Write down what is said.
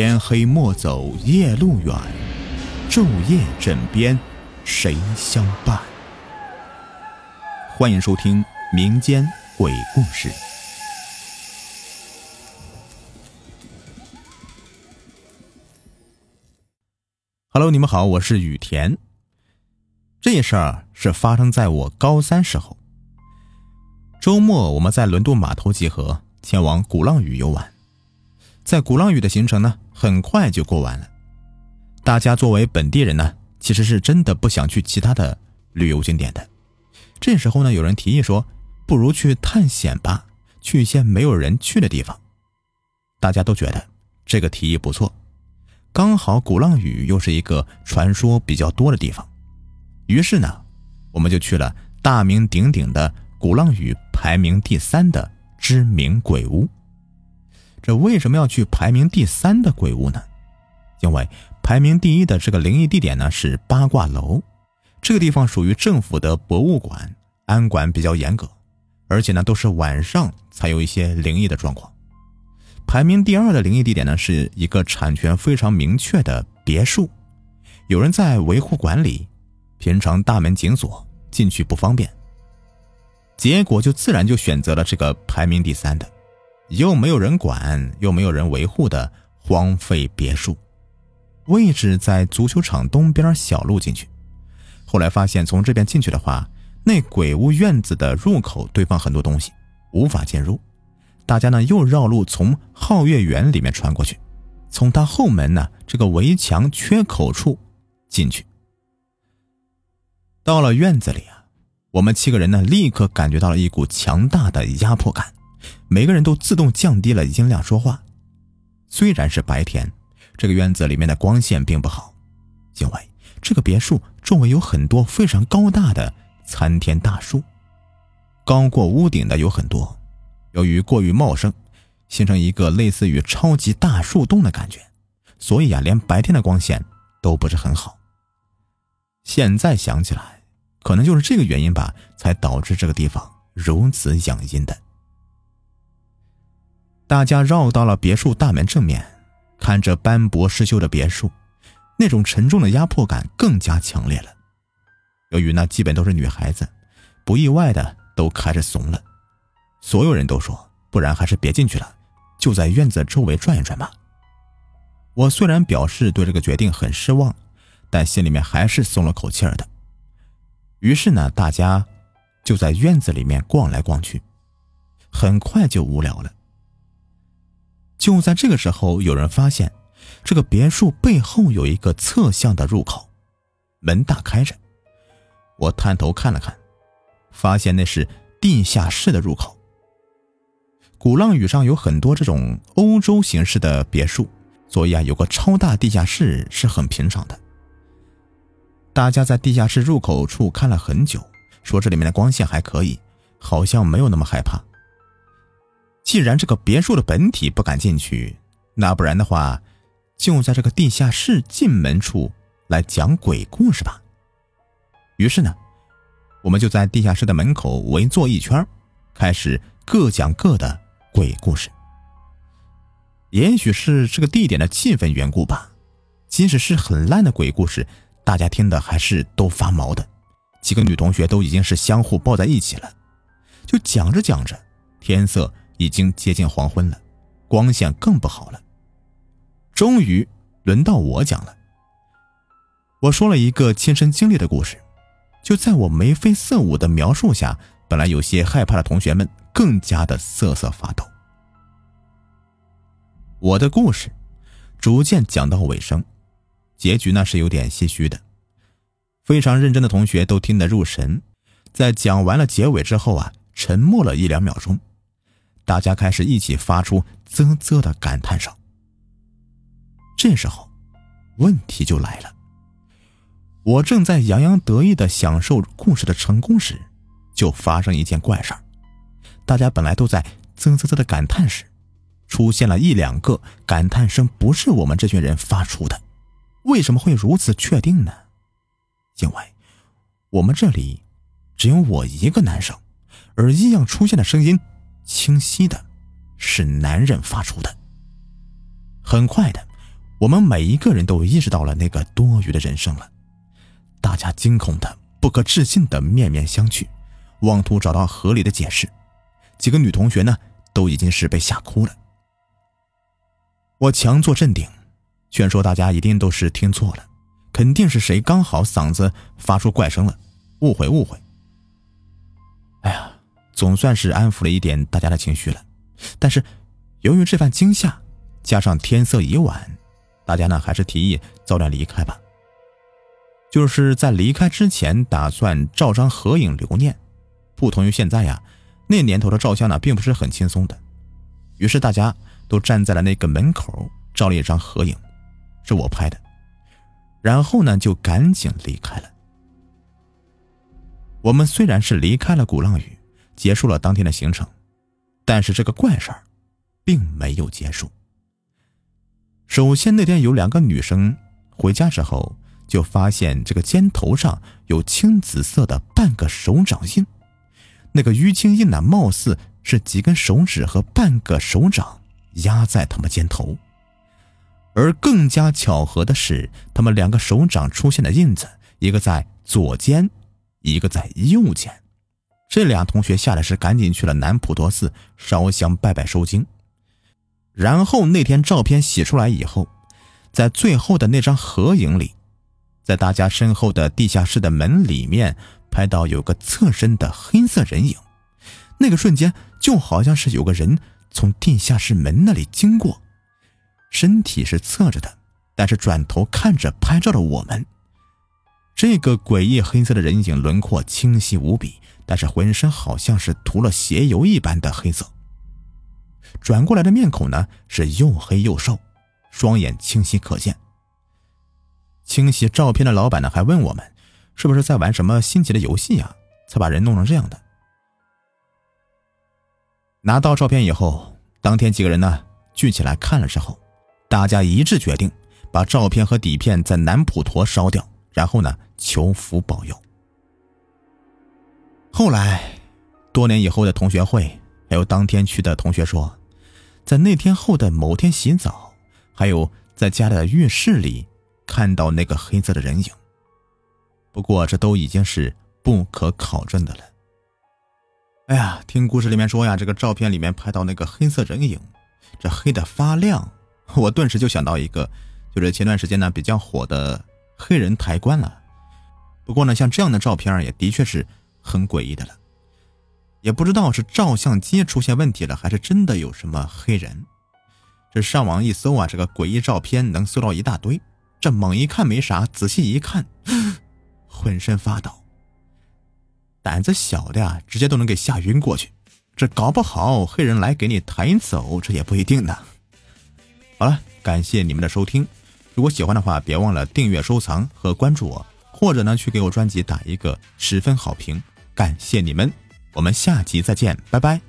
天黑莫走夜路远，昼夜枕边谁相伴？欢迎收听民间鬼故事。Hello，你们好，我是雨田。这事儿是发生在我高三时候。周末我们在轮渡码头集合，前往鼓浪屿游玩。在鼓浪屿的行程呢，很快就过完了。大家作为本地人呢，其实是真的不想去其他的旅游景点的。这时候呢，有人提议说，不如去探险吧，去一些没有人去的地方。大家都觉得这个提议不错，刚好鼓浪屿又是一个传说比较多的地方。于是呢，我们就去了大名鼎鼎的鼓浪屿排名第三的知名鬼屋。这为什么要去排名第三的鬼屋呢？因为排名第一的这个灵异地点呢是八卦楼，这个地方属于政府的博物馆，安管比较严格，而且呢都是晚上才有一些灵异的状况。排名第二的灵异地点呢是一个产权非常明确的别墅，有人在维护管理，平常大门紧锁，进去不方便。结果就自然就选择了这个排名第三的。又没有人管，又没有人维护的荒废别墅，位置在足球场东边小路进去。后来发现从这边进去的话，那鬼屋院子的入口堆放很多东西，无法进入。大家呢又绕路从皓月园里面穿过去，从他后门呢这个围墙缺口处进去。到了院子里啊，我们七个人呢立刻感觉到了一股强大的压迫感。每个人都自动降低了音量说话。虽然是白天，这个院子里面的光线并不好，因为这个别墅周围有很多非常高大的参天大树，高过屋顶的有很多。由于过于茂盛，形成一个类似于超级大树洞的感觉，所以啊，连白天的光线都不是很好。现在想起来，可能就是这个原因吧，才导致这个地方如此养阴的。大家绕到了别墅大门正面，看着斑驳失修的别墅，那种沉重的压迫感更加强烈了。由于那基本都是女孩子，不意外的都开始怂了。所有人都说，不然还是别进去了，就在院子周围转一转吧。我虽然表示对这个决定很失望，但心里面还是松了口气儿的。于是呢，大家就在院子里面逛来逛去，很快就无聊了。就在这个时候，有人发现，这个别墅背后有一个侧向的入口，门大开着。我探头看了看，发现那是地下室的入口。鼓浪屿上有很多这种欧洲形式的别墅，所以啊，有个超大地下室是很平常的。大家在地下室入口处看了很久，说这里面的光线还可以，好像没有那么害怕。既然这个别墅的本体不敢进去，那不然的话，就在这个地下室进门处来讲鬼故事吧。于是呢，我们就在地下室的门口围坐一圈，开始各讲各的鬼故事。也许是这个地点的气氛缘故吧，即使是很烂的鬼故事，大家听的还是都发毛的。几个女同学都已经是相互抱在一起了，就讲着讲着，天色。已经接近黄昏了，光线更不好了。终于轮到我讲了。我说了一个亲身经历的故事，就在我眉飞色舞的描述下，本来有些害怕的同学们更加的瑟瑟发抖。我的故事逐渐讲到尾声，结局那是有点唏嘘的。非常认真的同学都听得入神，在讲完了结尾之后啊，沉默了一两秒钟。大家开始一起发出啧啧的感叹声。这时候，问题就来了。我正在洋洋得意的享受故事的成功时，就发生一件怪事儿。大家本来都在啧啧啧的感叹时，出现了一两个感叹声，不是我们这群人发出的。为什么会如此确定呢？因为我们这里只有我一个男生，而异样出现的声音。清晰的，是男人发出的。很快的，我们每一个人都意识到了那个多余的人生了，大家惊恐的、不可置信的面面相觑，妄图找到合理的解释。几个女同学呢，都已经是被吓哭了。我强作镇定，劝说大家一定都是听错了，肯定是谁刚好嗓子发出怪声了，误会误会。总算是安抚了一点大家的情绪了。但是，由于这番惊吓，加上天色已晚。大家呢还是提议早点离开吧。就是在离开之前，打算照张合影留念。不同于现在呀，那年头的照相呢并不是很轻松的。于是大家都站在了那个门口照了一张合影，是我拍的。然后呢就赶紧离开了。我们虽然是离开了鼓浪屿，结束了当天的行程，但是这个怪事儿并没有结束。首先，那天有两个女生回家之后，就发现这个肩头上有青紫色的半个手掌印。那个淤青印呢，貌似是几根手指和半个手掌压在他们肩头。而更加巧合的是，他们两个手掌出现的印子，一个在左肩，一个在右肩。这俩同学吓得是赶紧去了南普陀寺烧香拜拜收经。然后那天照片洗出来以后，在最后的那张合影里，在大家身后的地下室的门里面拍到有个侧身的黑色人影，那个瞬间就好像是有个人从地下室门那里经过，身体是侧着的，但是转头看着拍照的我们。这个诡异黑色的人影轮廓清晰无比，但是浑身好像是涂了鞋油一般的黑色。转过来的面孔呢是又黑又瘦，双眼清晰可见。清洗照片的老板呢还问我们，是不是在玩什么新奇的游戏呀，才把人弄成这样的？拿到照片以后，当天几个人呢聚起来看了之后，大家一致决定把照片和底片在南普陀烧掉，然后呢求福保佑。后来，多年以后的同学会，还有当天去的同学说。在那天后的某天洗澡，还有在家的浴室里看到那个黑色的人影。不过这都已经是不可考证的了。哎呀，听故事里面说呀，这个照片里面拍到那个黑色人影，这黑的发亮，我顿时就想到一个，就是前段时间呢比较火的黑人抬棺了。不过呢，像这样的照片也的确是很诡异的了。也不知道是照相机出现问题了，还是真的有什么黑人。这上网一搜啊，这个诡异照片能搜到一大堆。这猛一看没啥，仔细一看，浑身发抖。胆子小的呀，直接都能给吓晕过去。这搞不好黑人来给你抬走，这也不一定呢。好了，感谢你们的收听。如果喜欢的话，别忘了订阅、收藏和关注我，或者呢去给我专辑打一个十分好评。感谢你们。我们下集再见，拜拜。